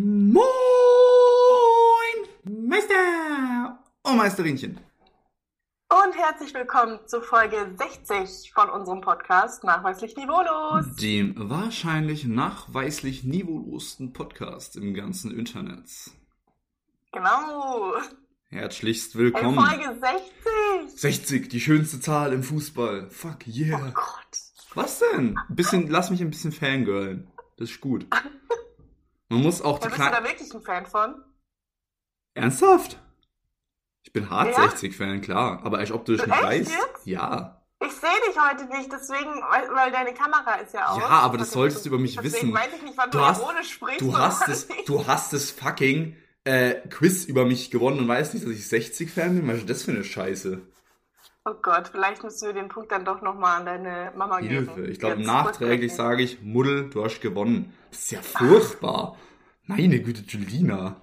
Moin, Meister und Meisterinchen. Und herzlich willkommen zu Folge 60 von unserem Podcast Nachweislich Niveaulos. Dem wahrscheinlich nachweislich niveaulosten Podcast im ganzen Internet. Genau. Herzlichst willkommen. Folge 60. 60, die schönste Zahl im Fußball. Fuck Oh yeah. Gott. Was denn? Ein bisschen, lass mich ein bisschen fangirlen. Das ist gut. Man muss auch die Ja, bist du da wirklich ein Fan von? Ernsthaft? Ich bin hart Ja? 60-Fan, klar. Aber als ob du das Du nicht echt weißt. jetzt? Ja. Ich sehe dich heute nicht, deswegen, weil, weil deine Kamera ist ja aus. Ja, aber das solltest du über mich deswegen wissen. weiß ich nicht, wann du, Du hast- ironisch sprichst. Du hast es, nicht. du hast das fucking äh, Quiz über mich gewonnen und weißt nicht, dass ich 60-Fan bin? Was ist das für eine Scheiße? Oh Gott, vielleicht müssen wir den Punkt dann doch nochmal an deine Mama geben. Hilfe. Ich glaube, nachträglich sage ich, Muddel, du hast gewonnen. Das ist ja furchtbar. Meine Güte, Julina.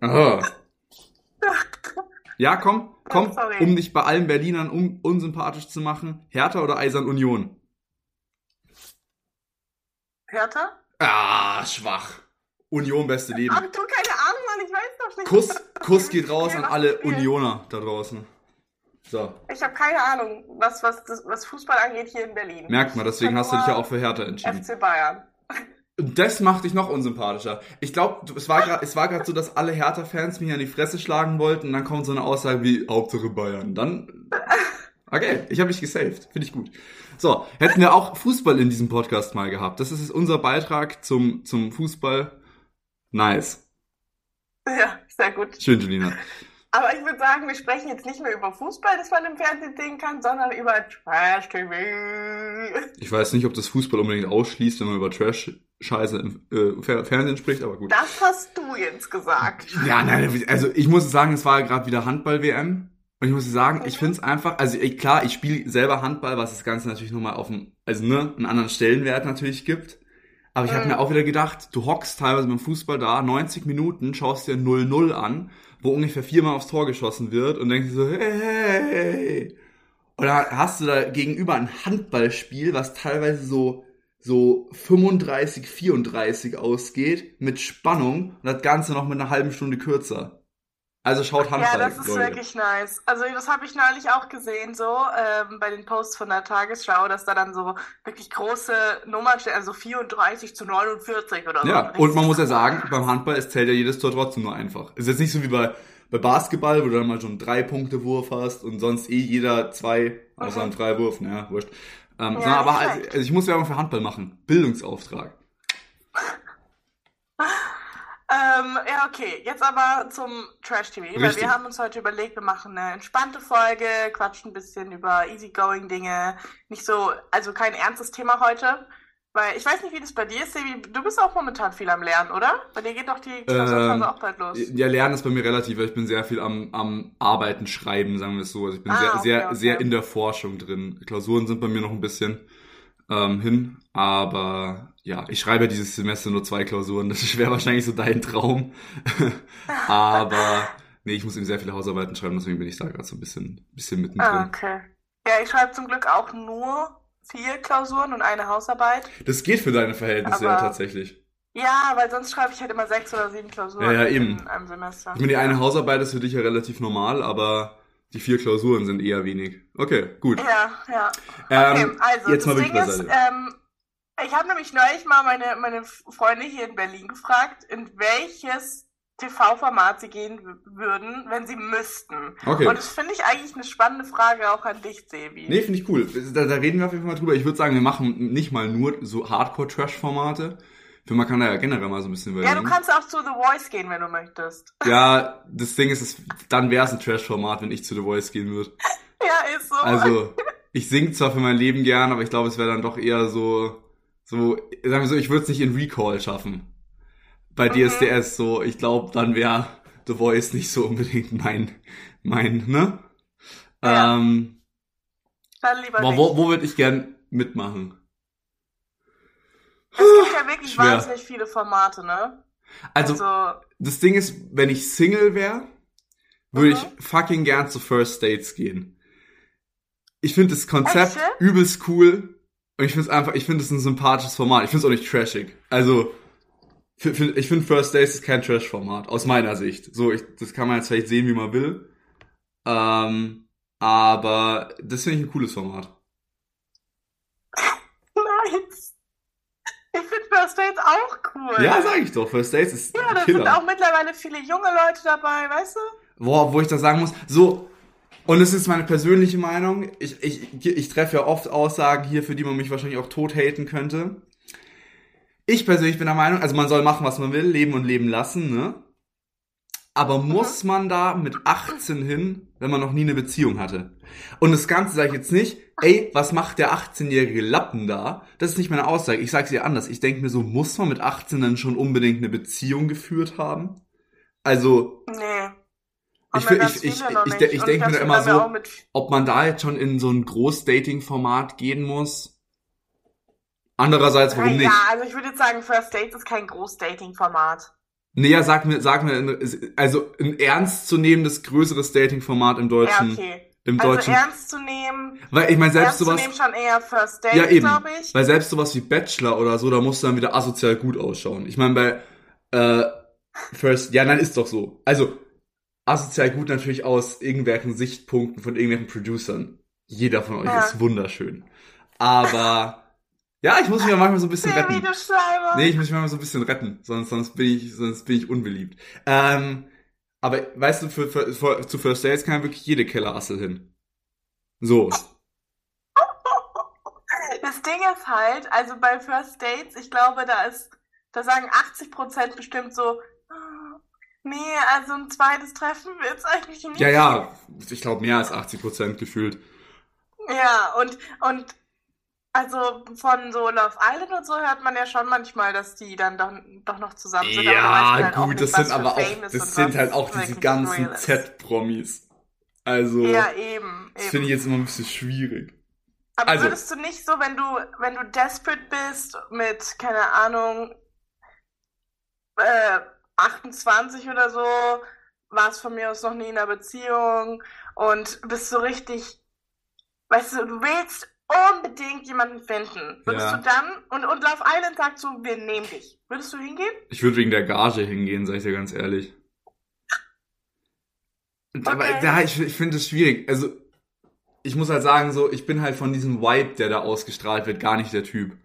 Ah. Ja, komm, komm, Sorry. um dich bei allen Berlinern un unsympathisch zu machen. Hertha oder Eisern Union? Hertha? Ah, schwach. Union, beste Leben. Ach du, keine Ahnung, Mann, ich weiß doch nicht. Kuss, Kuss geht raus an alle? Unioner da draußen. So, Ich habe keine Ahnung, was, was, was Fußball angeht hier in Berlin. merkt man, deswegen hast du dich ja auch für Hertha entschieden. FC Bayern. Und das macht dich noch unsympathischer. Ich glaube, es war gerade, so, dass alle Hertha-Fans mich an die Fresse schlagen wollten und dann kommt so eine Aussage wie Hauptsache Bayern. Dann, okay, ich habe mich gesaved. Finde ich gut. So, hätten wir auch Fußball in diesem Podcast mal gehabt. Das ist unser Beitrag zum, zum Fußball. Nice. Ja, sehr gut. Schön, Julina. Aber ich würde sagen, wir sprechen jetzt nicht mehr über Fußball, das man im Fernsehen sehen kann, sondern über Trash TV. Ich weiß nicht, ob das Fußball unbedingt ausschließt, wenn man über Trash-Scheiße im äh, Fer Fernsehen spricht, aber gut. Das hast du jetzt gesagt. Ja, nein, also ich muss sagen, es war gerade wieder Handball-WM. Und ich muss sagen, ich finde es einfach, also ich, klar, ich spiele selber Handball, was das Ganze natürlich nochmal auf dem, also ne, einen anderen Stellenwert natürlich gibt. Aber ich habe Mhm. mir auch wieder gedacht, du hockst teilweise beim Fußball da, 90 Minuten, schaust dir 0-0 an, wo ungefähr viermal aufs Tor geschossen wird und denkst dir so, hey. Dann hast du da gegenüber ein Handballspiel, was teilweise so, so 35, 34 ausgeht, mit Spannung und das Ganze noch mit einer halben Stunde kürzer. Also schaut Ja, Handball, das ist Leute. wirklich nice. Also das habe ich neulich auch gesehen, so ähm, bei den Posts von der Tagesschau, dass da dann so wirklich große Nummern stehen, also 34 zu 49 oder so. Ja, und man muss ja sagen, beim Handball, es zählt ja jedes Tor trotzdem nur einfach. Ist jetzt nicht so wie bei, bei Basketball, wo du dann mal schon einen Drei-Punkte-Wurf hast und sonst eh jeder zwei, außer Mhm. einen Freiwurf, naja, wurscht. Ähm, Ja, aber also, also ich muss Werbung für Handball machen. Bildungsauftrag. Ähm, ja, okay. Jetzt aber zum Trash-TV, weil Richtig. wir haben uns heute überlegt, wir machen eine entspannte Folge, quatschen ein bisschen über easygoing-Dinge. Nicht so, also kein ernstes Thema heute. Weil ich weiß nicht, wie das bei dir ist, Sebi. Du bist auch momentan viel am Lernen, oder? Bei dir geht doch die Klausurphase Ähm, auch bald los. Ja, Lernen ist bei mir relativ, weil ich bin sehr viel am, am Arbeiten, Schreiben, sagen wir es so. Also ich bin Ah, sehr, okay, sehr, okay. sehr in der Forschung drin. Klausuren sind bei mir noch ein bisschen ähm, hin, aber ja, ich schreibe ja dieses Semester nur zwei Klausuren. Das wäre wahrscheinlich so dein Traum. aber nee, ich muss eben sehr viele Hausarbeiten schreiben, deswegen bin ich da gerade so ein bisschen, bisschen mittendrin. Ah, okay. Ja, ich schreibe zum Glück auch nur vier Klausuren und eine Hausarbeit. Das geht für deine Verhältnisse ja Aber- tatsächlich. Ja, weil sonst schreibe ich halt immer sechs oder sieben Klausuren Ja, ja, eben. in einem Semester. Ich meine, die eine Hausarbeit ist für dich ja relativ normal, aber die vier Klausuren sind eher wenig. Okay, gut. Ja, ja. Ähm, Okay, also jetzt mal das wirklich Ding ist, ähm, ich habe nämlich neulich mal meine, meine Freunde hier in Berlin gefragt, in welches TV-Format sie gehen würden, wenn sie müssten. Okay. Und das finde ich eigentlich eine spannende Frage auch an dich, Sebi. Nee, finde ich cool. Da, da reden wir auf jeden Fall mal drüber. Ich würde sagen, wir machen nicht mal nur so Hardcore-Trash-Formate. Für man kann da ja generell mal so ein bisschen ja, überlegen. du kannst auch zu The Voice gehen, wenn du möchtest. Ja, das Ding ist, es, dann wäre es ein Trash-Format, wenn ich zu The Voice gehen würde. Ja, ist so. Also, ich sing zwar für mein Leben gern, aber ich glaube, es wäre dann doch eher so, so, sagen wir so, ich würde es nicht in Recall schaffen. Bei Mhm. DSDS so, ich glaube, dann wäre The Voice nicht so unbedingt mein, mein, ne? Ja. Ähm, Dann lieber aber nicht. wo, wo würde ich gern mitmachen? Es gibt ja wirklich Schwer. wahnsinnig viele Formate, ne? Also, Also, das Ding ist, wenn ich Single wäre, würde Mhm. ich fucking gern zu First Dates gehen. Ich finde das Konzept Echt, ja? übelst cool. Und ich finde es einfach, ich finde es ein sympathisches Format. Ich finde es auch nicht trashig. Also, Für, für, ich finde First Days ist kein Trash-Format, aus meiner Sicht. So, ich, das kann man jetzt vielleicht sehen, wie man will. Ähm, aber das finde ich ein cooles Format. Nice. Ich finde First Dates auch cool. Ja, sag ich doch, First Days ist Ja, da sind auch mittlerweile viele junge Leute dabei, weißt du? Boah, wo ich das sagen muss, so, und es ist meine persönliche Meinung, ich, ich, ich treffe ja oft Aussagen hier, für die man mich wahrscheinlich auch tot haten könnte. Ich persönlich bin der Meinung, also man soll machen, was man will, leben und leben lassen, ne? Aber muss man da mit 18 hin, wenn man noch nie eine Beziehung hatte? Und das Ganze sage ich jetzt nicht, ey, was macht der 18-jährige Lappen da? Das ist nicht meine Aussage. Ich sage es dir anders. Ich denke mir so, muss man mit 18 dann schon unbedingt eine Beziehung geführt haben? Also, Nee. Ich ich- ich- ich ich Und denk mir immer so- ob man da jetzt schon in so ein Groß-Dating-Format gehen muss. Andererseits, warum nicht? Ja, also ich würde jetzt sagen, First Dates ist kein Groß-Dating-Format. Nee, ja, sag mir, sag mir, also ein ernstzunehmendes, größeres Dating-Format im Ja, Deutschen. okay. Im Also Deutschen. ernst zu nehmen, Weil ich meine, selbst ernst zu sowas. nehmen schon eher First Ja, Dates, eben. glaube ich. Weil selbst sowas wie Bachelor oder so, da musst du dann wieder asozial gut ausschauen. Ich meine, bei äh, First, ja, nein, ist doch so. Also, asozial gut natürlich aus irgendwelchen Sichtpunkten von irgendwelchen Producern. Jeder von euch Ja. ist wunderschön. Aber, ja, ich muss mich ja manchmal so ein bisschen retten. Nee, ich muss mich manchmal so ein bisschen retten, sonst, sonst bin ich, sonst bin ich unbeliebt. Ähm, aber weißt du, für, für, für, zu First Dates kann ja wirklich jede Kellerassel hin. So. Das Ding ist halt, also bei First Dates, ich glaube, da ist, da sagen 80% bestimmt so, "Ah, nee, also ein zweites Treffen wird's eigentlich nicht. Ja, ja, ich glaube mehr als 80 Prozent gefühlt. Ja, und, und also von so Love Island und so hört man ja schon manchmal, dass die dann doch, doch noch zusammen sind. Ja, halt gut, nicht, das sind aber auch, das sind halt auch diese ganzen. Z-Promis. Also, Ja, eben. das finde ich jetzt immer ein bisschen schwierig. Aber Also- würdest du nicht so, wenn du, wenn du desperate bist mit, keine Ahnung, äh, 28 oder so, warst von mir aus noch nie in einer Beziehung und bist so richtig, weißt du, du willst unbedingt jemanden finden. Würdest Ja. du dann, und, und Love Island sagt so, wir nehmen dich. Würdest du hingehen? Ich würde wegen der Gage hingehen, sag ich dir ganz ehrlich. Aber Okay. da, ich, ich finde es schwierig. Also, ich muss halt sagen, so, ich bin halt von diesem Vibe, der da ausgestrahlt wird, gar nicht der Typ.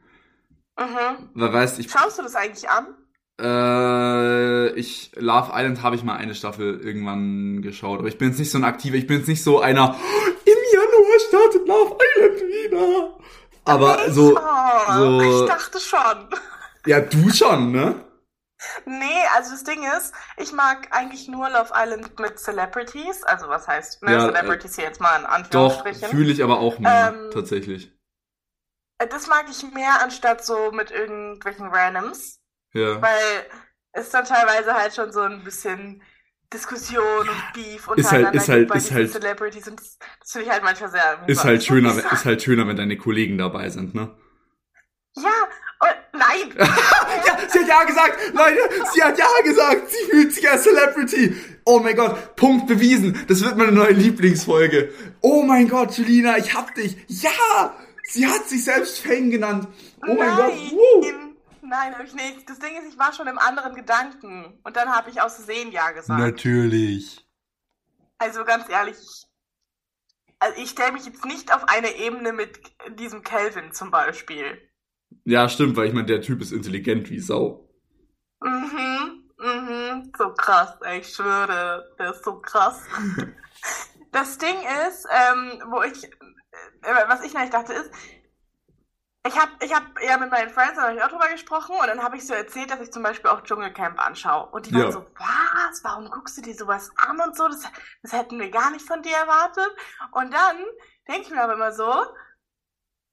Mhm. Weil, weißt, ich, Schaust du das eigentlich an? Äh, ich, Love Island habe ich mal eine Staffel irgendwann geschaut, aber ich bin jetzt nicht so ein aktiver, ich bin jetzt nicht so einer, im Januar startet Love Island wieder. Aber so, oh, so- ich dachte schon. ja, du schon, ne? Nee, also das Ding ist, ich mag eigentlich nur Love Island mit Celebrities. Also was heißt, ne, Ja, Celebrities hier jetzt mal in Doch, Anführungsstrichen. fühle ich aber auch mehr, Ähm, tatsächlich. Äh, Das mag ich mehr anstatt so mit irgendwelchen Randoms, Ja. weil es dann teilweise halt schon so ein bisschen Diskussion und Beef Ist halt- ist halt- ist halt- Celebrities und das, das finde ich halt manchmal sehr Ist halt schöner, Ja, ist halt schöner, wenn deine Kollegen dabei sind, ne? Ja, oh, nein! Ja, sie hat ja gesagt, Leute, sie hat ja gesagt, sie fühlt sich als Celebrity. Oh mein Gott, Punkt bewiesen. Das wird meine neue Lieblingsfolge. Oh mein Gott, Julina, ich hab dich. Ja, sie hat sich selbst Fame genannt. Oh mein Gott, woo. Nein, habe ich nicht. Das Ding ist, ich war schon im anderen Gedanken und dann habe ich aus Versehen Ja gesagt. Natürlich. Also ganz ehrlich, ich, also ich stelle mich jetzt nicht auf eine Ebene mit diesem Calvin zum Beispiel. Ja, stimmt, weil ich meine, der Typ ist intelligent wie Sau. Mhm, mhm, so krass, ey, ich schwöre, der ist so krass. Das Ding ist, ähm, wo ich, äh, was ich eigentlich dachte ist, ich habe ich hab ja mit meinen Friends hab ich auch drüber gesprochen und dann habe ich so erzählt, dass ich zum Beispiel auch Dschungelcamp anschaue. Und die waren Ja. so, was? Warum guckst du dir sowas an und so? Das, das hätten wir gar nicht von dir erwartet. Und dann denke ich mir aber immer so,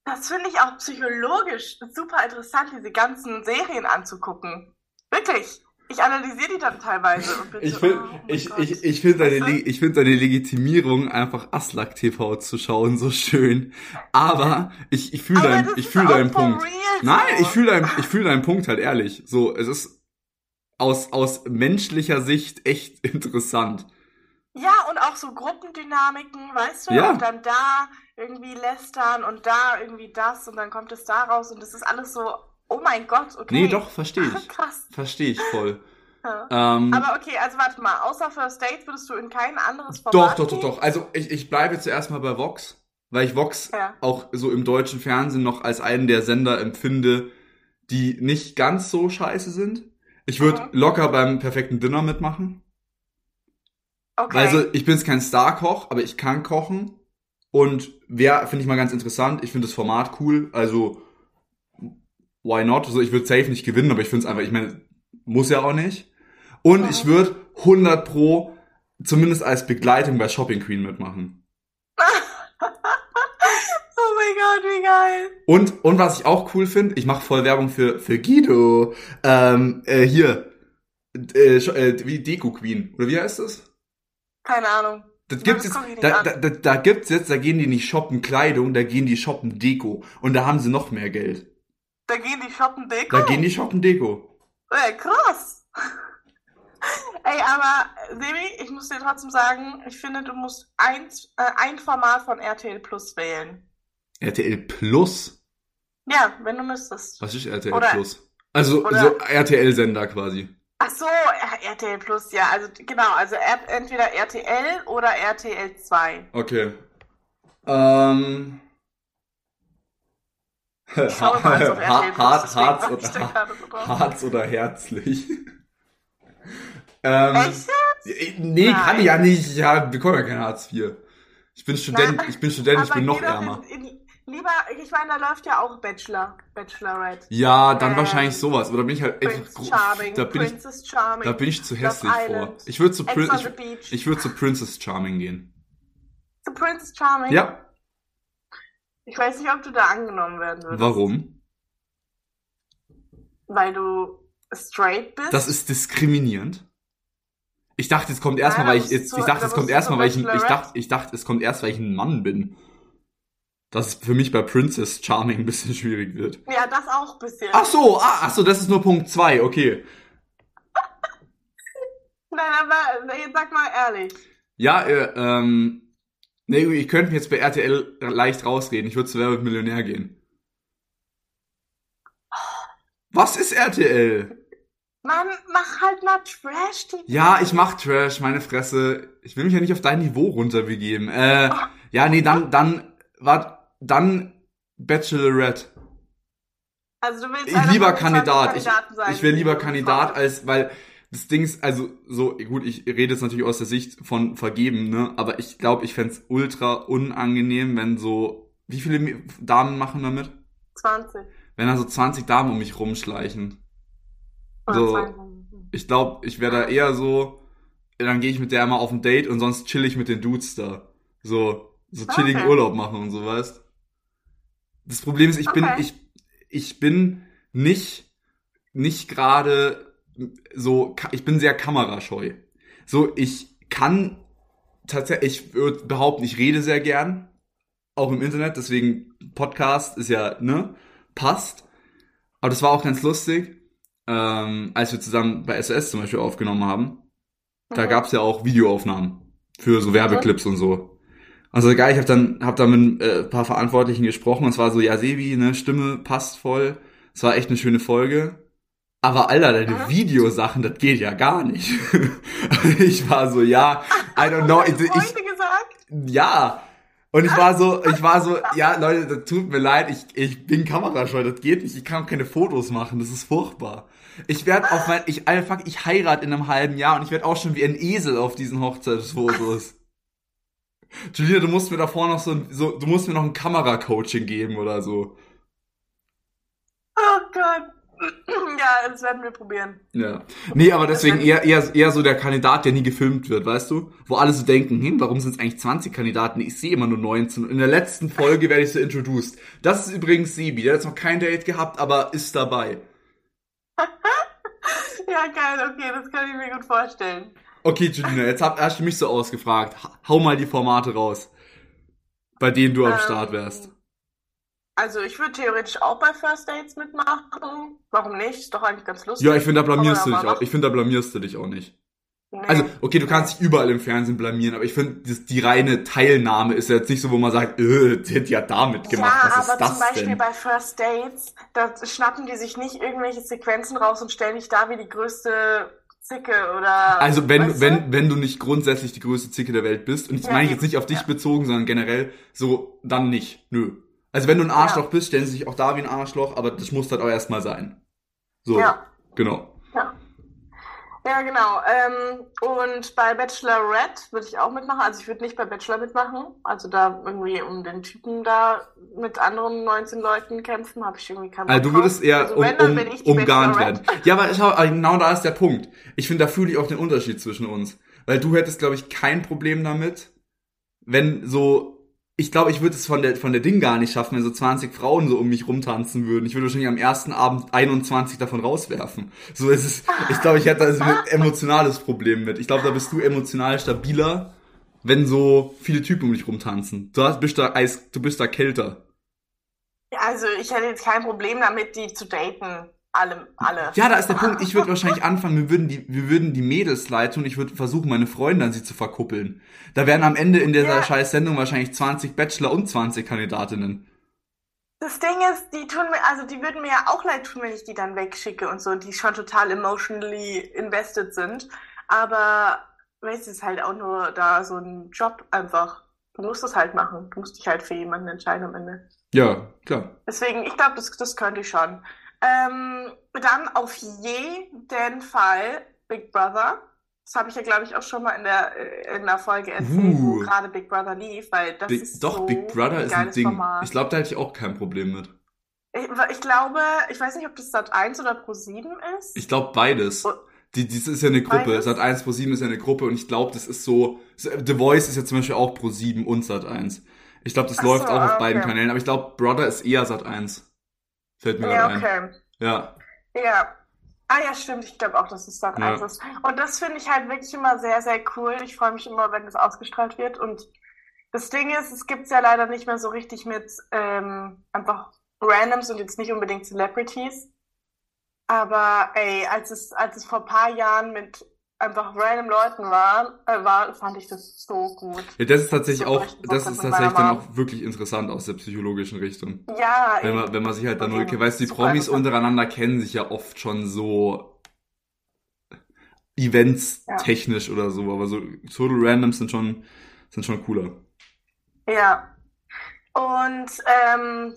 das finde ich auch psychologisch super interessant, diese ganzen Serien anzugucken. Wirklich. Ich analysiere die dann teilweise Ich so, finde oh ich, Gott. ich, ich find deine, ich find deine Legitimierung, einfach Aslak TV zu schauen, so schön. Aber ich, ich fühle deinen, ich fühl deinen Punkt. real Nein, so. ich fühle deinen, ich fühl deinen Punkt halt ehrlich. So, es ist aus, aus menschlicher Sicht echt interessant. Ja, und auch so Gruppendynamiken, weißt du? Ja. Und dann da irgendwie lästern und da irgendwie das und dann kommt es da raus und das ist alles so Oh mein Gott, okay. Nee, doch, verstehe ich. Krass. Verstehe ich voll. Ja. Ähm, Aber okay, also warte mal, außer First Dates würdest du in kein anderes Format doch, doch, doch, doch. Also ich, ich bleibe zuerst mal bei Vox, weil ich Vox Ja. auch so im deutschen Fernsehen noch als einen der Sender empfinde, die nicht ganz so scheiße sind. Ich würde Mhm. locker beim perfekten Dinner mitmachen. Okay. Also ich bin jetzt kein Star-Koch, aber ich kann kochen. Und wer finde ich mal ganz interessant. Ich finde das Format cool. Also why not? Also ich würde safe nicht gewinnen, aber ich finde es einfach, ich meine, muss ja auch nicht. Und Mhm. ich würde 100 pro zumindest als Begleitung bei Shopping Queen mitmachen. oh mein Gott, wie geil. Und, und was ich auch cool finde, ich mache voll Werbung für, für Guido. Ähm, äh, hier, äh, äh, wie Deko Queen. Oder wie heißt das? Keine Ahnung. Das Ja, gibt's jetzt, da, da, da, da gibt's jetzt, da gehen die nicht shoppen Kleidung, da gehen die shoppen Deko. Und da haben sie noch mehr Geld. Da gehen die shoppen Deko. Da gehen die shoppen Deko. Ey, krass. Ey, aber Sebi, ich muss dir trotzdem sagen, ich finde, du musst eins, äh, ein Format von RTL Plus wählen. RTL Plus? Ja, wenn du müsstest. Was ist RTL Oder- Plus? Also oder- so RTL-Sender quasi. Ach so, ja, RTL Plus, ja, also genau, also entweder RTL oder RTL 2. Okay. Ähm. Ich mal Hart, Harz, ich oder. Harz oder herzlich. ähm, Echt? Nee, kann Nein. ich ja nicht. Ja, bekomme ja kein Hartz IV. Ich bin Student, Nein, ich bin Student, ich bin noch ärmer. In, in, lieber, ich meine, da läuft ja auch Bachelor, Bachelorette. Ja, dann Ähm, wahrscheinlich sowas. Oder bin ich halt echt Prince Charming, da bin ich, Princess Charming. da bin ich zu hässlich vor. Ich würde zu, Prin ich, ich würde zu Princess Charming gehen. Zu Princess Charming? Ja, Ich weiß nicht, ob du da angenommen werden würdest. warum? Weil du straight bist? Das ist diskriminierend. Ich dachte, es kommt erstmal, Nein, weil ich jetzt, ich dachte, da es kommt erstmal, weil ich, ein- ich dachte, ich dachte, es kommt erst, weil ich ein Mann bin. Dass es für mich bei Princess Charming ein bisschen schwierig wird. Ja, das auch ein bisschen. Ach so, ah, ach so, das ist nur Punkt zwei, okay. Nein, aber jetzt sag mal ehrlich. Ja, äh, ähm, nee, ich könnte mich jetzt bei RTL leicht rausreden. Ich würde zu Wer wird Millionär gehen. Was ist RTL? Mann, mach halt mal Trash TV. Ja, ich mach Trash, meine Fresse. Ich will mich ja nicht auf dein Niveau runterbegeben. Äh, ja, nee, dann, dann, wart, dann Bachelorette. Also du willst Ich lieber von den 20 Kandidat. Ich, Kandidaten sein, ich wäre die lieber Kandidat als, weil das Ding ist, also so, gut, ich rede jetzt natürlich aus der Sicht von Vergeben, ne? Aber ich glaube, ich fänd's ultra unangenehm, wenn so, wie viele Damen machen damit? hast. 20. Wenn da so 20 Damen um mich rumschleichen. Oder So. 22. Ich glaube, ich wäre da eher so, dann gehe ich mit der mal auf ein Date und sonst chill ich mit den Dudes da. So, so chilligen Okay. Urlaub machen und so, weißt? Das Problem ist, ich bin, Okay. ich, ich bin nicht, nicht gerade so, ich bin sehr kamerascheu. So, ich kann tatsächlich, ich würde behaupten, ich rede sehr gern. Auch im Internet, deswegen Podcast ist ja, ne, passt. Aber das war auch ganz lustig ähm, als wir zusammen bei SOS zum Beispiel aufgenommen haben, da Mhm. gab's ja auch Videoaufnahmen für so Werbeclips und so. Also geil, ich habe dann hab dann mit äh, ein paar Verantwortlichen gesprochen und es war so, ja Sebi, ne, Stimme passt voll. Es war echt eine schöne Folge. Aber Alter, deine Mhm. Videosachen, das geht ja gar nicht. ich war so, ja, I don't know. Ich, ich, gesagt? ja. Und ich war so, ich war so, ja, Leute, das tut mir leid, ich, ich bin kamerascheu, das geht nicht, ich kann auch keine Fotos machen, das ist furchtbar. Ich werde auf mein, ich, Alter, fuck, ich heirate in einem halben Jahr und ich werde auch schon wie ein Esel auf diesen Hochzeitsfotos. Julia, du musst mir davor noch so, ein- so, du musst mir noch ein Kameracoaching geben oder so. Oh Gott. Ja, das werden wir probieren. Ja. Nee, aber deswegen eher, eher, eher so der Kandidat, der nie gefilmt wird, weißt du? Wo alle so denken, hm, warum sind es eigentlich 20 Kandidaten? Ich sehe immer nur 19. Und in der letzten Folge werde ich so introduced. Das ist übrigens Sibi. Der hat jetzt noch kein Date gehabt, aber ist dabei. Ja, geil, okay, das kann ich mir gut vorstellen. Okay, Julina, jetzt hab, hast du mich so ausgefragt. Ha- Hau mal die Formate raus. Bei denen du am Ähm, Start wärst. Also ich würde theoretisch auch bei First Dates mitmachen. Warum nicht? Ist doch eigentlich ganz lustig. Ja, ich finde, da blamierst du dich auch. Ich finde, da blamierst du dich auch nicht. Nee. Also, okay, du kannst dich überall im Fernsehen blamieren, aber ich finde, die reine Teilnahme ist jetzt nicht so, wo man sagt, äh, die hat ja damit gemacht, ja, was ist aber das zum Beispiel denn? bei First Dates, da schnappen die sich nicht irgendwelche Sequenzen raus und stellen dich da wie die größte Zicke oder. Also wenn, weißt du? wenn, wenn du nicht grundsätzlich die größte Zicke der Welt bist, und das Ja, meine ich jetzt nicht auf dich Ja. bezogen, sondern generell, so, dann nicht. Nö. Also wenn du ein Arschloch bist, stellen sie sich auch da wie ein Arschloch, aber das muss halt auch erstmal sein. So, Ja. genau. Ja. Ja, genau. Ähm, und bei Bachelorette würde ich auch mitmachen. Also ich würde nicht bei Bachelor mitmachen. Also da irgendwie um den Typen da mit anderen 19 Leuten kämpfen, habe ich irgendwie keinen Bock Also du würdest eher Also um, um, umgarnt werden. Ja, aber schau, aber genau da ist der Punkt. Ich finde, da fühle ich auch den Unterschied zwischen uns. Weil du hättest, glaube ich, kein Problem damit, wenn so, ich glaube, ich würde es von der, von der Ding gar nicht schaffen, wenn so 20 Frauen so um mich rumtanzen würden. Ich würde wahrscheinlich am ersten Abend 21 davon rauswerfen. So ist es, ich glaube, ich hätte also ein emotionales Problem mit. Ich glaube, da bist du emotional stabiler, wenn so viele Typen um dich rumtanzen. Du hast, bist da Eis, du bist da kälter. Also ich hätte jetzt kein Problem damit, die zu daten. Alle, alle. Ja, da ist der Punkt. Ich würde wahrscheinlich anfangen, wir würden die, wir würden die Mädels leiten und ich würde versuchen, meine Freunde an sie zu verkuppeln. Da wären am Ende in dieser Ja. scheiß Sendung wahrscheinlich 20 Bachelor und 20 Kandidatinnen. Das Ding ist, die tun mir, also die würden mir ja auch leid tun, wenn ich die dann wegschicke und so, die schon total emotionally invested sind. Aber, weißt du, es ist halt auch nur da so ein Job einfach. Du musst es halt machen. Du musst dich halt für jemanden entscheiden am Ende. Ja, klar. Deswegen, ich glaube, das, das könnte ich schon. Ähm, dann auf jeden Fall Big Brother. Das habe ich ja, glaube ich, auch schon mal in der, äh, in der Folge erzählt, wo Uh. gerade Big Brother lief, weil das Big, ist doch, so Big Brother ein ist ein Ding. Format. Ich glaube, da hätte ich auch kein Problem mit. Ich, ich glaube, ich weiß nicht, ob das Sat 1 oder Pro 7 ist. Ich glaube beides. Oh. Die, das ist ja eine Gruppe. Beides? Sat 1 Pro 7 ist ja eine Gruppe und ich glaube, das ist so. The Voice ist ja zum Beispiel auch Pro 7 und Sat 1. Ich glaube, das Ach läuft so, auch auf ah, beiden. Kanälen, aber ich glaube, Brother ist eher Sat 1. Fällt mir ja, gerade ein. okay. Ja. Ja. Ah ja, stimmt. Ich glaube auch, dass es Sat Ja. 1 ist. Und das finde ich halt wirklich immer sehr, sehr cool. Ich freue mich immer, wenn das ausgestrahlt wird. Und das Ding ist, es gibt es ja leider nicht mehr so richtig mit ähm, einfach Randoms und jetzt nicht unbedingt Celebrities. Aber ey, als es, als es vor ein paar Jahren mit einfach random Leuten war, äh, war, fand ich das so gut. Ja, das ist tatsächlich So auch, das ist tatsächlich dann auch wirklich interessant aus der psychologischen Richtung. Ja, Wenn man, wenn man sich halt dann Okay, kennt. Weißt du, die Promis untereinander kennen sich ja oft schon so Events Ja. technisch oder so, aber so Total Randoms sind schon, sind schon cooler. Ja. Und ähm,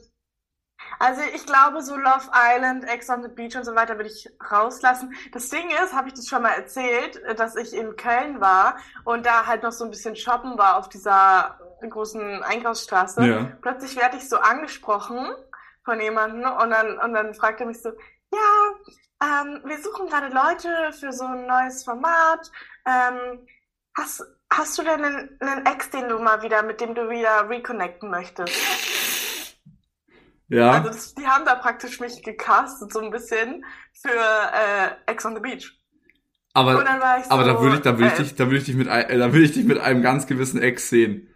also ich glaube, so Love Island, Ex on the Beach und so weiter würde ich rauslassen. Das Ding ist, habe ich das schon mal erzählt, dass ich in Köln war und da halt noch so ein bisschen shoppen war auf dieser großen Einkaufsstraße. Ja. Plötzlich werde ich so angesprochen von jemandem und dann, und dann fragt er mich so, ja, ähm, wir suchen gerade Leute für so ein neues Format. Ähm, hast, hast du denn einen, einen Ex, den du mal wieder, mit dem du wieder reconnecten möchtest? Ja. Also die haben da praktisch mich gecastet, so ein bisschen für äh, Ex on the Beach. aber, so, aber da würde ich, da würde ich äh, dich, da würde ich dich mit, äh, da würde ich dich mit einem ganz gewissen Ex sehen.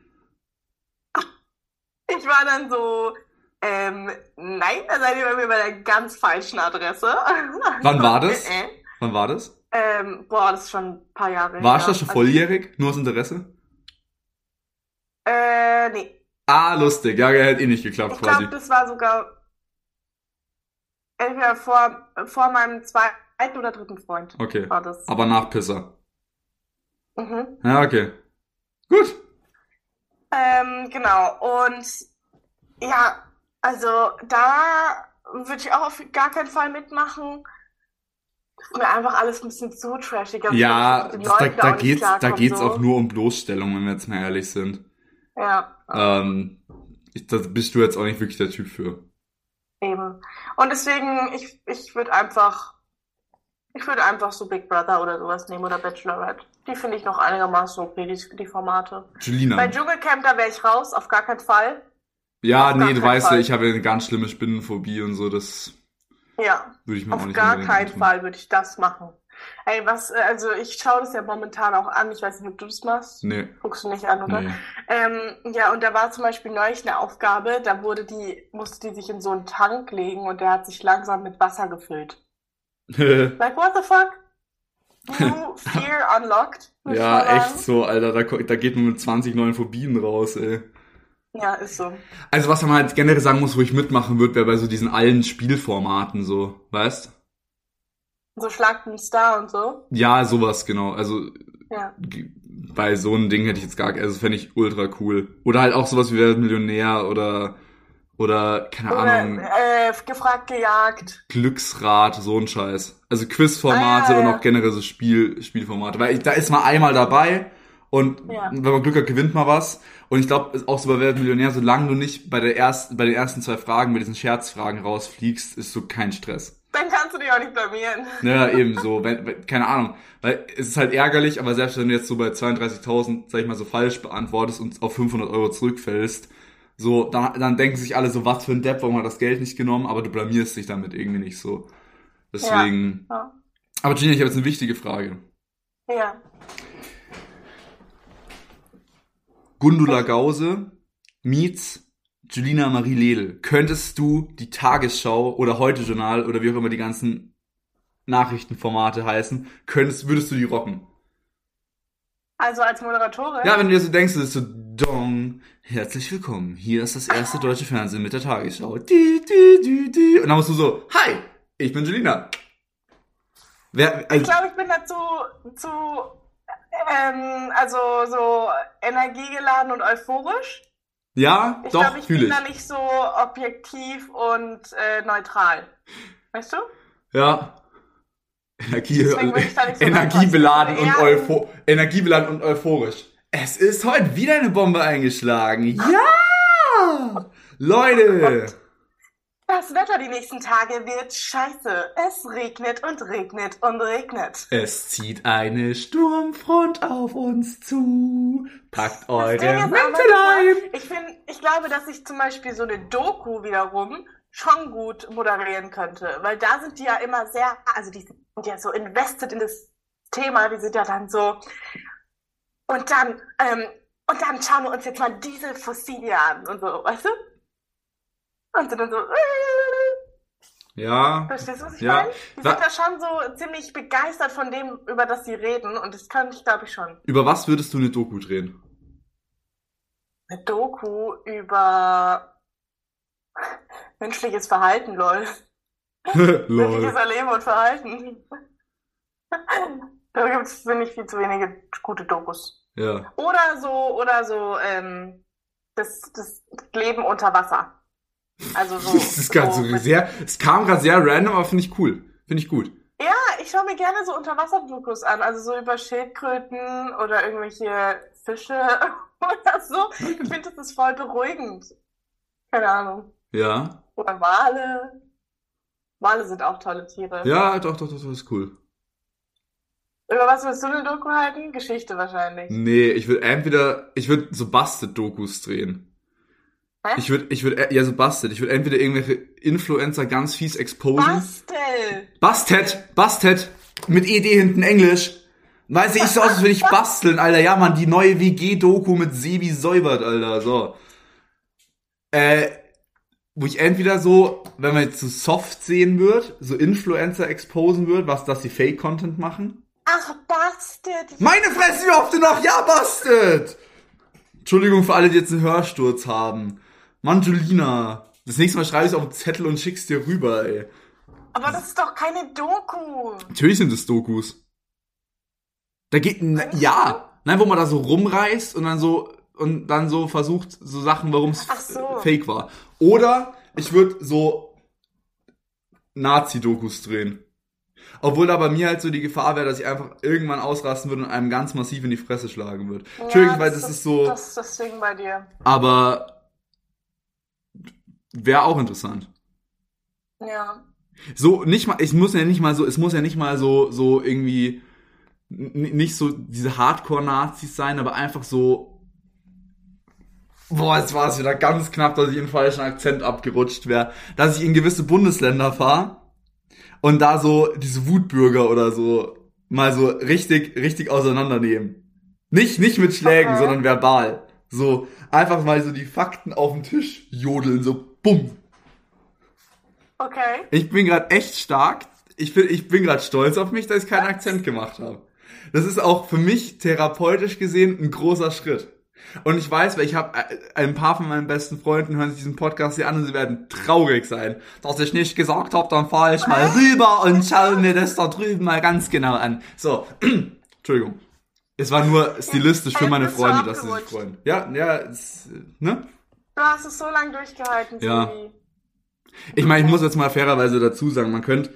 ich war dann so, ähm, nein, da seid ihr bei mir bei der ganz falschen Adresse. Wann war das? Äh, äh. Wann war das? Ähm, boah, das ist schon ein paar Jahre Warst du her. schon volljährig? Nur aus Interesse? Also, äh, nee. Ah, lustig. Ja, hätte eh nicht geklappt Ich quasi. glaube, das war sogar entweder vor, vor meinem zweiten oder dritten Freund Okay. war das. Aber nach Pisser. Mhm. Ja, okay. Gut. Ähm, genau. Und ja, also da würde ich auch auf gar keinen Fall mitmachen. Das ist mir einfach alles ein bisschen zu trashig. Also Ja, ich das, da, da geht's, da geht's so. auch nur um Bloßstellung, wenn wir jetzt mal ehrlich sind. Ja, Ähm, ich, da bist du jetzt auch nicht wirklich der Typ für. eben. Und deswegen, ich, ich würde einfach, ich würde einfach so Big Brother oder sowas nehmen oder Bachelorette. Die finde ich noch einigermaßen okay, die, die Formate. Bei Julina. Dschungelcamp, da wäre ich raus, auf gar keinen Fall. Ja, auf nee, du weißt ja, ich habe ja eine ganz schlimme Spinnenphobie und so, das Ja, würde ich mir auch auf nicht gar keinen. Fall würde ich das machen. Ey, was, äh, also ich schaue das ja momentan auch an. Ich weiß nicht, ob du das machst. Nee, Guckst du nicht an, oder? nee. Ähm, ja, und da war zum Beispiel neulich eine Aufgabe, da wurde die, musste die sich in so einen Tank legen und der hat sich langsam mit Wasser gefüllt. Like, what the fuck? New Fear Unlocked. Ja, echt so, Alter. Da, da geht man mit 20 neuen Phobien raus, ey. Ja, ist so. Also was man halt generell sagen muss, wo ich mitmachen würde, wäre bei so diesen allen Spielformaten so, weißt? So Schlag den Star und so. Ja, sowas, genau. Also Ja. bei so einem Ding hätte ich jetzt gar, also fände ich ultra cool. Oder halt auch sowas wie Wer Millionär oder, oder, keine Oder Ahnung, äh, gefragt, gejagt. Glücksrad, so ein Scheiß. Also Quizformate Ah, ja, und ja. auch generell so Spiel, Spielformate. Weil ich, da ist man einmal dabei und Ja. wenn man Glück hat, gewinnt man was. Und ich glaube, auch so bei Wer Millionär, solange du nicht bei der ersten, bei den ersten zwei Fragen, bei diesen Scherzfragen rausfliegst, ist so kein Stress. Dann kannst du dich auch nicht blamieren. Ja, eben so, wenn, wenn, keine Ahnung. Weil es ist halt ärgerlich, aber selbst wenn du jetzt so bei 32.000, sag ich mal, so falsch beantwortest und auf 500 Euro zurückfällst, so, dann, dann denken sich alle so, was für ein Depp, warum hat das Geld nicht genommen, aber du blamierst dich damit irgendwie nicht so. Deswegen. Ja. Aber Gina, ich habe jetzt eine wichtige Frage. Ja. Gundula Gause meets Julina Marie Ledel. Könntest du die Tagesschau oder Heute Journal oder wie auch immer die ganzen Nachrichtenformate heißen, könntest, würdest du die rocken? Also als Moderatorin. Ja, wenn du dir so denkst, das ist so, Dong, herzlich willkommen. Hier ist das erste deutsche Fernsehen mit der Tagesschau. Die, die, die, die. Und dann musst du so, hi, ich bin Julina. Wer, Ich also, glaube, ich bin dazu zu, ähm, also so energiegeladen und euphorisch. Ja, Ich doch, glaube, ich bin ich. da nicht so objektiv und äh, neutral. Weißt du? Ja. Energie, Deswegen bin ich da nicht so energiebeladen und eupho energiebeladen und euphorisch. Es ist heute wieder eine Bombe eingeschlagen. Ja! Leute! Das Wetter die nächsten Tage wird scheiße. Es regnet und regnet und regnet. Es zieht eine Sturmfront auf uns zu. Packt eure Mäntel ein. ich finde, ich glaube, dass ich zum Beispiel so eine Doku wiederum schon gut moderieren könnte, weil da sind die ja immer sehr, also die sind ja so invested in das Thema, die sind ja dann so und dann ähm, und dann schauen wir uns jetzt mal diese Fossilie an und so, weißt du? Und sind dann so, äh, Ja. verstehst du, was ich Ja. meine? Die sind da schon so ziemlich begeistert von dem, über das sie reden und das kann ich, glaube ich, schon. Über was würdest du eine Doku drehen? Eine Doku über menschliches Verhalten, lol. Menschliches. Erleben und Verhalten. Da gibt es, finde ich, viel zu wenige gute Dokus. Ja. Oder so, oder so, ähm, das, das Leben unter Wasser. Also so. Das ist ganz so mit- sehr, es kam gerade sehr random, aber finde ich cool. Finde ich gut. Ja, ich schaue mir gerne so Unterwasser-Dokus an, also so über Schildkröten oder irgendwelche Fische oder so. Ich finde, das ist voll beruhigend. Keine Ahnung. Ja. Oder Wale. Wale sind auch tolle Tiere. Ja, doch, doch, doch, das ist cool. Über was willst du eine Doku halten? Geschichte wahrscheinlich. Nee, ich würde entweder, ich würde so Busted-Dokus drehen. Hä? Ich würde, ich würde, ja, so Busted. Ich würde entweder irgendwelche Influencer ganz fies exposen. Bastel! Busted, Busted, mit ED hinten Englisch. Weiß ich so aus, als würde ich basteln, Alter. Ja, Mann, die neue WG-Doku mit Sebi Säubert, Alter. So. Äh, wo ich entweder so, wenn man jetzt so soft sehen wird, so Influencer exposen wird, was, dass sie Fake-Content machen. Ach, Bastet! Meine Fresse, wie oft du noch? Ja, Busted! Entschuldigung für alle, die jetzt einen Hörsturz haben. Mann, Julina. Das nächste Mal schreibe ich auf einen Zettel und schick's dir rüber, ey. Aber das ist doch keine Doku! Natürlich sind es Dokus. Da geht, na, ja. Nein, wo man da so rumreißt und dann so, und dann so versucht, so Sachen, warum es so. fake war. Oder ich würde so Nazi-Dokus drehen. Obwohl da bei mir halt so die Gefahr wäre, dass ich einfach irgendwann ausrasten würde und einem ganz massiv in die Fresse schlagen würde. Entschuldigung, weil das ist so, Das ist das Ding bei dir. aber wäre auch interessant. Ja. So, nicht mal, ich muss ja nicht mal so, es muss ja nicht mal so, so irgendwie, nicht so diese Hardcore-Nazis sein, aber einfach so, boah, jetzt war es wieder ganz knapp, dass ich in falschen Akzent abgerutscht wäre, dass ich in gewisse Bundesländer fahre und da so diese Wutbürger oder so mal so richtig, richtig auseinandernehmen. Nicht, nicht mit Schlägen, Okay. sondern verbal. So, einfach mal so die Fakten auf den Tisch jodeln, so bumm. Okay. Ich bin gerade echt stark. ich bin, ich bin gerade stolz auf mich, dass ich keinen Akzent gemacht habe. Das ist auch für mich therapeutisch gesehen ein großer Schritt. Und ich weiß, weil ich habe ein paar von meinen besten Freunden hören sich diesen Podcast hier an und sie werden traurig sein, dass ich nicht gesagt habe, dann fahre ich mal rüber und schaue mir das da drüben mal ganz genau an. So, Entschuldigung. Es war nur stilistisch für meine Freunde, dass sie sich freuen. Ja, ja, ne? Du hast es so lange durchgehalten, Ja. Ich meine, ich muss jetzt mal fairerweise dazu sagen, man könnte,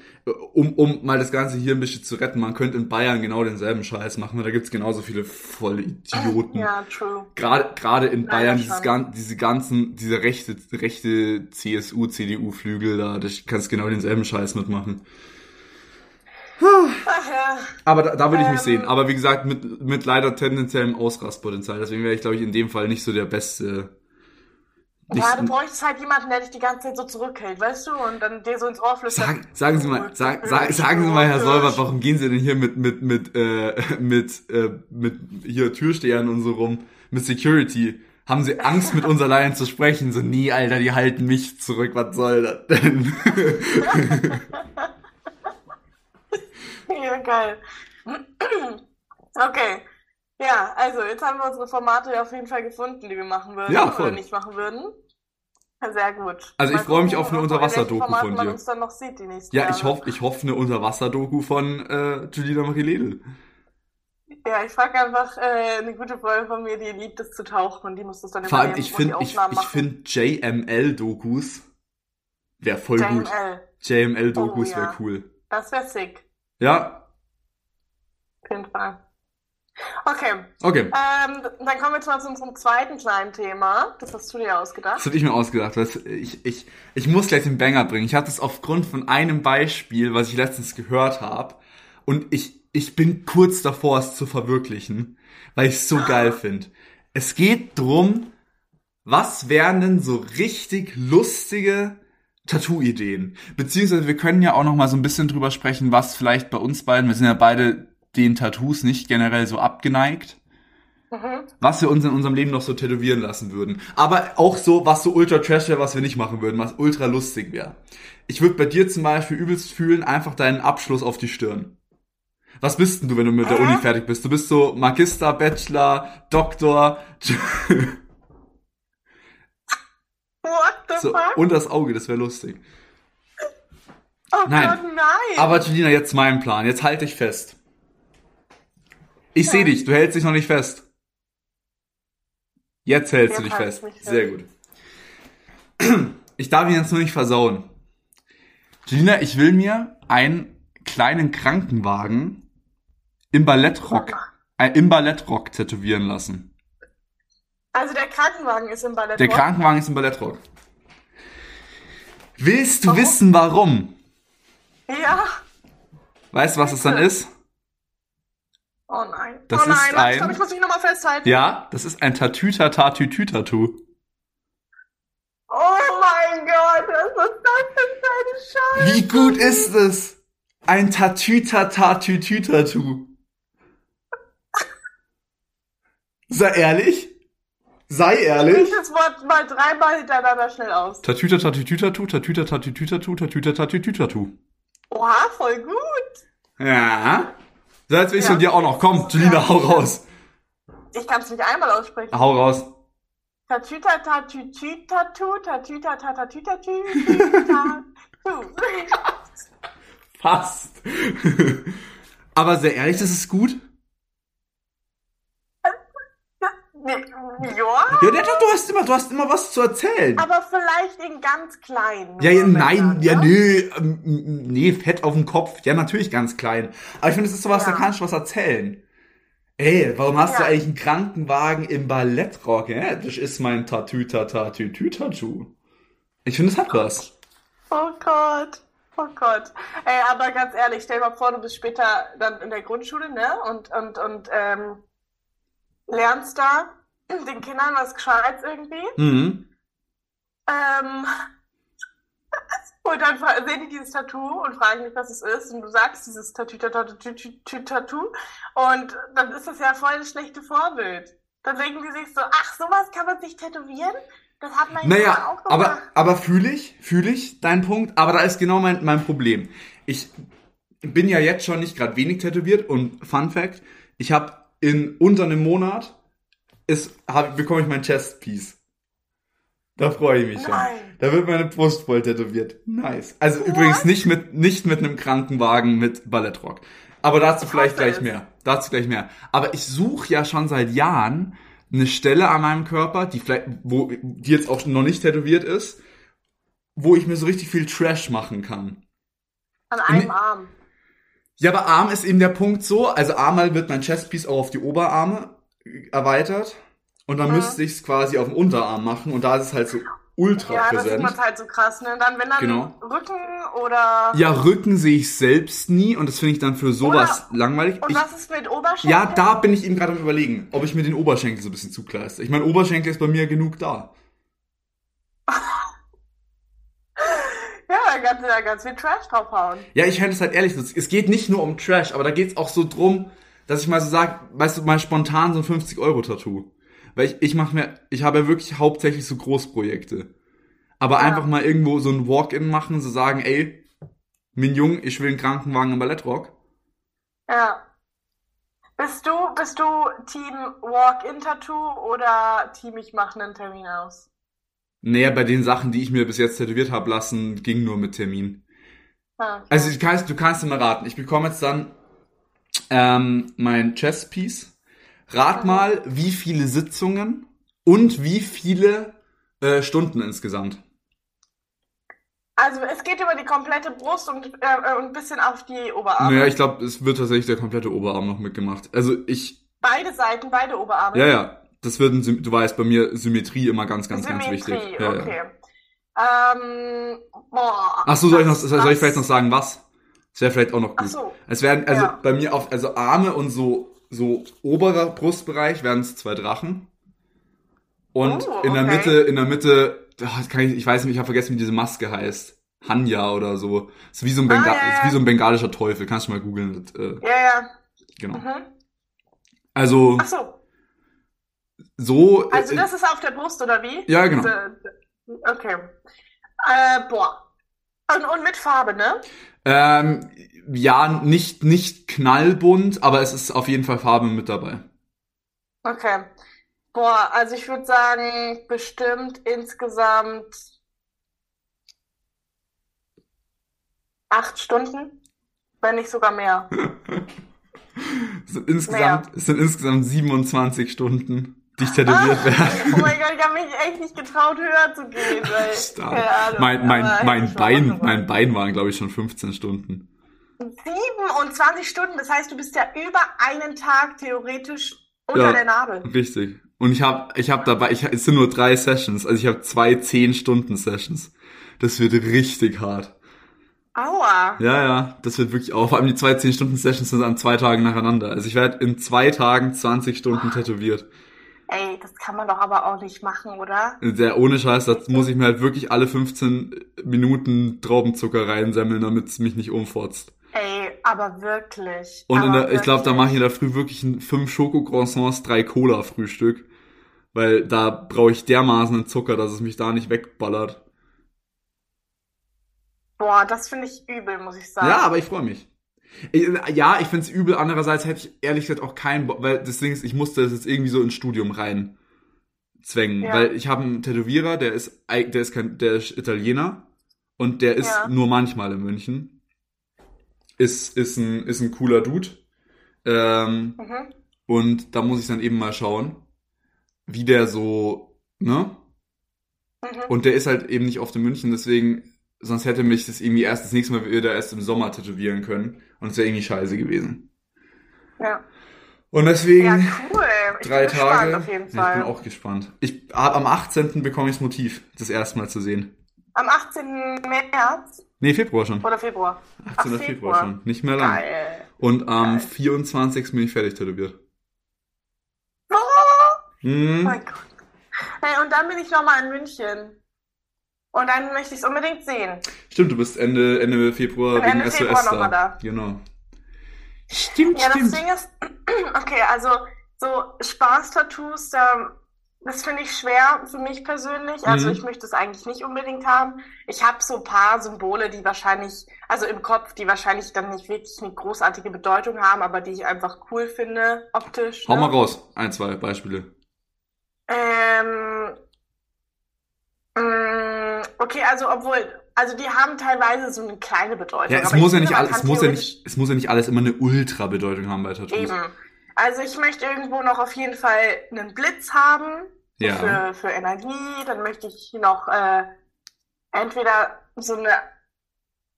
um, um mal das Ganze hier ein bisschen zu retten, man könnte in Bayern genau denselben Scheiß machen, da gibt's genauso viele volle Idioten. Ja, true. Gerade, gerade in Leider Bayern, dieses, gan- diese ganzen, diese rechte, rechte CSU, CDU-Flügel da, das kannst genau denselben Scheiß mitmachen. Ach ja. Aber da, da würde ich mich Ähm. sehen. Aber wie gesagt, mit, mit leider tendenziellem Ausrastpotenzial. Deswegen wäre ich, glaube ich, in dem Fall nicht so der beste. Ja, du bräuchtest halt jemanden, der dich die ganze Zeit so zurückhält, weißt du? Und dann dir so ins Ohr flüstert. Sag, sagen Sie mal, sag, sag, sagen Sie mal, Herr Solbert, warum gehen Sie denn hier mit mit mit äh, mit äh, mit hier Türstehern und so rum, mit Security? Haben Sie Angst, mit uns allein zu sprechen? So, nee, Alter, die halten mich zurück. Was soll das denn? Ja, geil. Okay. Ja, also jetzt haben wir unsere Formate ja auf jeden Fall gefunden, die wir machen würden Ja, voll. oder nicht machen würden. Sehr gut. Also ich Mal freu mich auf eine Unterwasser-Doku von man dir. uns dann noch sieht die nächsten ja, ich hoffe, ich hoffe eine Unterwasser-Doku von äh, Julina Marie Ledl. Ja, ich frage einfach äh, eine gute Freundin von mir, die liebt es zu tauchen und die muss das dann Vor allem, ich finde, ich, ich finde JML-Dokus wäre voll gut. JML, JML-Dokus Oh, wäre ja. cool. das wäre sick. Ja, Auf jeden Fall. Okay, okay. ähm, dann kommen wir jetzt mal zu unserem zweiten kleinen Thema. Das hast du dir ausgedacht. Das habe ich mir ausgedacht. Was, ich, ich, ich muss gleich den Banger bringen. Ich hatte es aufgrund von einem Beispiel, was ich letztens gehört habe. Und ich, ich bin kurz davor, es zu verwirklichen, weil ich es so geil finde. Es geht drum, was wären denn so richtig lustige Tattoo-Ideen? Beziehungsweise wir können ja auch noch mal so ein bisschen drüber sprechen, was vielleicht bei uns beiden, wir sind ja beide den Tattoos nicht generell so abgeneigt Mhm. was wir uns in unserem Leben noch so tätowieren lassen würden. Aber auch so, was so ultra trash wäre, was wir nicht machen würden, was ultra lustig wäre. Ich würde bei dir zum Beispiel übelst fühlen, einfach deinen Abschluss auf die Stirn. Was bist denn du, wenn du mit der? Uni fertig bist? Du bist so Magister, Bachelor, Doktor, What the so, fuck? und das Auge, das wäre lustig. Oh Nein. Gott, nein! Aber Julina, jetzt mein Plan. Jetzt halt dich fest. Ich sehe dich, du hältst dich noch nicht fest. Jetzt hältst Jetzt du dich fest. Sehr gut. Ich darf ihn jetzt nur nicht versauen. Julina, ich will mir einen kleinen Krankenwagen im Ballettrock, äh, im Ballettrock tätowieren lassen. Also der Krankenwagen ist im Ballett. Der Krankenwagen ist im Ballettrock. Willst du Warum? wissen, warum? Ja. Weißt du, was es dann ist? Oh nein. Das oh nein, ist ein- stopp, ich muss mich nochmal festhalten. Ja, das ist ein Tatütata-Tütü-Tattoo. Oh mein Gott, was ist das für eine Scheiße? Wie gut ist es? Ein Tatütata-Tütü-Tattoo. Sei ehrlich? Sei ehrlich? das Wort mal dreimal hintereinander schnell aus. Tatütata-Tütü-Tattoo, Tatütata-Tütü-Tattoo, Tatütata-Tütü-Tattoo. Oha, voll gut. Ja. So, jetzt will ich Ja. von dir auch noch. Komm, Julina, hau raus. Ich kann es nicht einmal aussprechen. Hau raus. Tatüta tatütü tatu, tatüta tatatütatü, tüta, tu. Fast. Aber sehr ehrlich, das ist gut. Nee, Ja, Ja, doch, du hast immer, du hast immer was zu erzählen. aber vielleicht in ganz klein. Ja, ja, nein, ja, ne? nö, ähm, nee, Fett auf dem Kopf. Ja, natürlich ganz klein. Aber ich finde, das ist sowas, Ja. da kannst du was erzählen. Ey, warum hast du Ja. eigentlich einen Krankenwagen im Ballettrock? Ja, das ist mein Tatütata-Tütü-Tattoo. Ich finde, es hat was. Oh Gott. Oh Gott. Ey, aber ganz ehrlich, stell dir mal vor, du bist später dann in der Grundschule, ne? Und, und, und, ähm, lernst da den Kindern was Gescheites irgendwie. Mhm. Ähm, und dann sehen die dieses Tattoo und fragen dich, was es ist. Und du sagst dieses Tattoo, Tattoo, Tattoo, Tattoo. Und dann ist das ja voll das schlechte Vorbild. Dann denken die sich so, ach, sowas kann man sich tätowieren? Das hat Junge Naja, auch aber, gemacht. aber fühle ich, fühle ich deinen Punkt, aber da ist genau mein, mein Problem. Ich, bin ja jetzt schon nicht gerade wenig tätowiert und Fun Fact, ich habe in unter einem Monat ist, hab, bekomme ich mein Chest Piece. Da freue ich mich schon. Nein. Da wird meine Brust voll tätowiert. Nice. Also übrigens nicht mit, nicht mit einem Krankenwagen mit Ballettrock. Aber dazu vielleicht hoffe gleich es. mehr. Dazu gleich mehr. Aber ich suche ja schon seit Jahren eine Stelle an meinem Körper, die vielleicht, wo, die jetzt auch noch nicht tätowiert ist, wo ich mir so richtig viel Trash machen kann. An einem. Arm. Ja, aber Arm ist eben der Punkt so, also einmal wird mein Chestpiece auch auf die Oberarme erweitert und dann Mhm. müsste ich es quasi auf dem Unterarm machen und da ist es halt so ultra Ja, das sieht präsent. man halt so krass, ne? Dann, wenn dann Genau. Rücken oder. Ja, Rücken sehe ich selbst nie und das finde ich dann für sowas langweilig. Und Ich, was ist mit Oberschenkel? ja, da bin ich eben gerade am überlegen, ob ich mir den Oberschenkel so ein bisschen zukleiste. Ich meine, Oberschenkel ist bei mir genug da. Ja, da kannst du da ganz viel Trash draufhauen. Ja, ich fände es halt ehrlich, es geht nicht nur um Trash, aber da geht's auch so drum, dass ich mal so sag, weißt du, mal spontan so ein 50-Euro-Tattoo. Weil ich, ich mache mir, ich habe ja wirklich hauptsächlich so Großprojekte. Aber Ja. einfach mal irgendwo so ein Walk-In machen, so sagen, ey, mein Jung, ich will einen Krankenwagen im Ballettrock. Ja. Bist du, bist du Team Walk-in-Tattoo oder Team Ich mache einen Termin aus? Naja, bei den Sachen, die ich mir bis jetzt tätowiert habe lassen, ging nur mit Termin. Ah, okay. Also du kannst, du kannst mal raten. Ich bekomme jetzt dann ähm, mein Chess-Piece. Rat mal, wie viele Sitzungen und wie viele äh, Stunden insgesamt. Also es geht über die komplette Brust und, äh, und ein bisschen auf die Oberarme. Naja, ich glaube, es wird tatsächlich der komplette Oberarm noch mitgemacht. Also ich, Beide Seiten, beide Oberarme. ja, ja, das wird, ein, du weißt, bei mir Symmetrie immer ganz, ganz, ganz Symmetrie, wichtig. Ja, okay. ja. Ähm, boah. Ach so, soll ich noch, soll ich vielleicht noch sagen, was? Das wäre vielleicht auch noch gut. Ach so. Es werden, also Ja. bei mir auf, also Arme und so, so oberer Brustbereich werden es zwei Drachen. Und Oh, in der okay. Mitte, in der Mitte, ah, ich, ich weiß nicht, ich habe vergessen, wie diese Maske heißt. Hanya oder so. Ist wie so ein, Ah, Benga ja, ja. ist wie so ein bengalischer Teufel. Kannst du mal googeln. Äh, Ja, ja. genau. Mhm. Also, Ach so. so. Also äh, das ist auf der Brust, oder wie? Ja, genau. Diese- Okay. Äh, boah. Und, und mit Farbe, ne? Ähm, ja, nicht, nicht knallbunt, aber es ist auf jeden Fall Farbe mit dabei. Okay. Boah, also ich würde sagen, bestimmt insgesamt acht Stunden, wenn nicht sogar mehr. Es sind insgesamt, es sind insgesamt 27 Stunden, die ich tätowiert werde. Oh mein Gott, ich habe mich echt nicht getraut, höher zu gehen. Weil, keine Ahnung, Mein, mein, mein Bein, mein. Bein waren, glaube ich, schon 15 Stunden. 27 Stunden, das heißt, du bist ja über einen Tag theoretisch unter Ja. der Nadel. Richtig. Und ich habe ich hab dabei, ich, es sind nur drei Sessions, also ich habe zwei 10-Stunden-Sessions. Das wird richtig hart. Aua. Ja, ja, das wird wirklich auch. Vor allem die zwei 10-Stunden-Sessions sind an zwei Tagen nacheinander. Also ich werde in zwei Tagen 20 Stunden tätowiert. Ey, das kann man doch aber auch nicht machen, oder? Der ohne Scheiß, da muss ich mir halt wirklich alle 15 Minuten Traubenzucker reinsemmeln, damit es mich nicht umfotzt. Ey, aber wirklich. Und aber der, ich glaube, da wirklich. mache ich in der Früh wirklich ein fünf Schoko-Croissants, drei Cola-Frühstück. Weil da brauche ich dermaßen einen Zucker, dass es mich da nicht wegballert. Boah, das finde ich übel, muss ich sagen. Ja, aber ich freue mich. Ja, ich find's übel. Andererseits hätte ich ehrlich gesagt auch keinen Bock, weil das Ding ist, ich musste das jetzt irgendwie so ins Studium rein zwängen. Ja. Weil ich habe einen Tätowierer, der ist, der ist kein, der ist Italiener und der ist Ja. nur manchmal in München. Ist, ist ein, ist ein cooler Dude. Ähm, Mhm. und da muss ich dann eben mal schauen, wie der so, ne? Mhm. Und der ist halt eben nicht oft in München, deswegen, sonst hätte mich das irgendwie erst das nächste Mal wieder erst im Sommer tätowieren können. Und es wäre irgendwie scheiße gewesen. Ja. Und deswegen ja, cool. Ich drei bin gespannt Tage. auf jeden Ja, ich bin auch gespannt. Ich, ab- am 18. bekomme ich das Motiv, das erste Mal zu sehen. Am 18. März Nee, Februar schon. oder Februar? 18. Ach, Februar. Februar. schon. Nicht mehr lang. Geil. Und am Geil. 24. bin ich fertig tätowiert. Oh, Hm. mein Gott. Hey, und dann bin ich nochmal in München. Und dann möchte ich es unbedingt sehen. Stimmt, du bist Ende, Ende Februar Bin wegen Ende SOS Februar noch da. mal da. Genau. Stimmt, Ja, das stimmt. Ding ist, okay, also so Spaß-Tattoos, da Das finde ich schwer für mich persönlich. Also Mhm. ich möchte es eigentlich nicht unbedingt haben. Ich habe so ein paar Symbole, die wahrscheinlich, also im Kopf, die wahrscheinlich dann nicht wirklich eine großartige Bedeutung haben, aber die ich einfach cool finde, optisch. Hau ne? mal raus. Ein, zwei Beispiele. Ähm, okay, also obwohl, also die haben teilweise so eine kleine Bedeutung. Ja, es muss ja finde, alles, es muss ja nicht, es muss ja nicht alles immer eine Ultra-Bedeutung haben bei Tattoos. Eben. Also ich möchte irgendwo noch auf jeden Fall einen Blitz haben Ja. für, für Energie. Dann möchte ich noch äh, entweder so eine,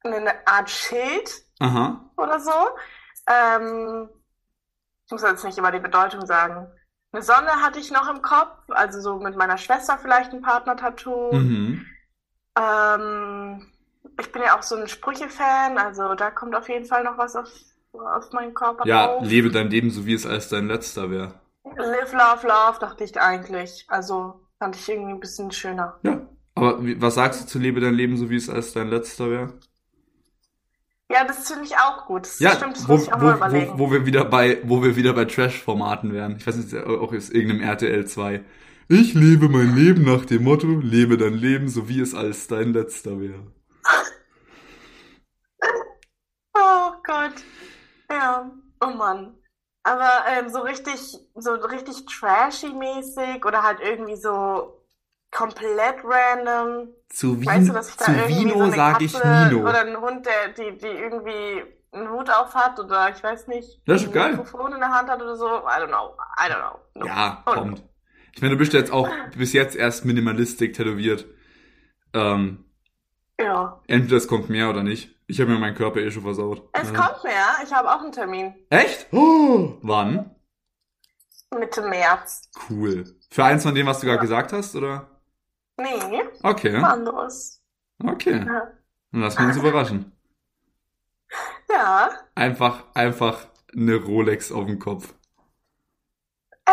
eine Art Schild Aha. oder so. Ähm, ich muss jetzt nicht immer die Bedeutung sagen. Eine Sonne hatte ich noch im Kopf, also so mit meiner Schwester vielleicht ein Partner-Tattoo. Mhm. Ähm, ich bin ja auch so ein Sprüche-Fan, also da kommt auf jeden Fall noch was auf, auf meinen Körper Ja, drauf. lebe dein Leben so wie es als dein letzter wäre. Live, love, love, dachte ich eigentlich. Also fand ich irgendwie ein bisschen schöner. Ja. Aber was sagst du zu lebe dein Leben so wie es als dein letzter wäre? Ja, das finde ich auch gut. Das Ja, stimmt, das wo, muss ich auch mal wo, überlegen. wo, wo wir wieder bei, wo wir wieder bei Trash-Formaten wären. Ich weiß nicht, auch aus irgendeinem RTL 2. Ich lebe mein Leben nach dem Motto, lebe dein Leben so wie es als dein letzter wäre. Oh Gott. Ja, oh Mann. Aber ähm, so richtig, so richtig trashy-mäßig oder halt irgendwie so komplett random. Zu, Weißt du, dass ich da zu irgendwie Vino so eine sag ich Nino. oder einen Hund, der die, die irgendwie einen Hut auf hat oder ich weiß nicht, Das ist ein geil. Mikrofon in der Hand hat oder so. I don't know. I don't know. No. Ja, Oh, kommt. Ich meine, du bist jetzt auch bis jetzt erst minimalistisch tätowiert. Ähm, Ja. entweder es kommt mehr oder nicht. Ich habe mir meinen Körper eh schon versaut. Es Also- kommt mehr. Ich habe auch einen Termin. Echt? Oh, wann? Mitte März. Cool. Für eins von dem, was du gerade gesagt hast, oder? Nee, Okay. anderes. Okay. Ja. Dann lassen wir uns überraschen. Ja. Einfach, einfach eine Rolex auf dem Kopf.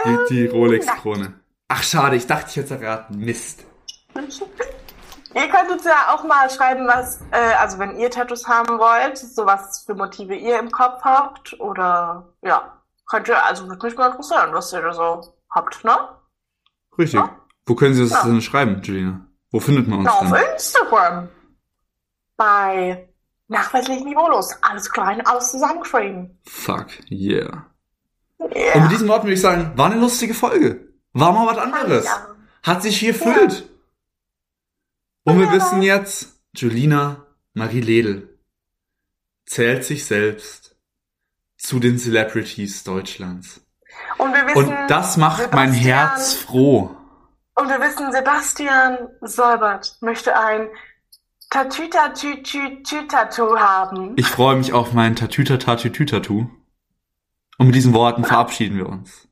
Die, Ähm, die Rolex-Krone. Ach, schade, ich dachte, ich hätte erraten. Mist. Ihr könnt uns ja auch mal schreiben, was, äh, also wenn ihr Tattoos haben wollt, so was für Motive ihr im Kopf habt oder ja, könnt ihr, also würde mich mal interessieren, was ihr da so habt, ne? Richtig. Ja. Wo können Sie das Ja. denn schreiben, Julina? Wo findet man uns auf denn? Instagram. Bei nachweislich niveaulos. Alles klein, alles zusammengeschrieben. Fuck, yeah. Und mit Yeah. diesen Worten würde ich sagen, war eine lustige Folge. War mal was anderes. Ja. Hat sich hier erfüllt. Und wir Ja. wissen jetzt, Julina Marie Ledl zählt sich selbst zu den Celebrities Deutschlands. Und wir wissen, Und das macht mein Herz froh. Und wir wissen, Sebastian Solbert möchte ein Tatütatütütü-Tattoo haben. Ich freue mich auf mein Tatütatatütü-Tattoo. Und mit diesen Worten verabschieden wir uns.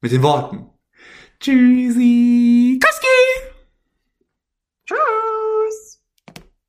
Mit den Worten. Tschüssi. Kuss.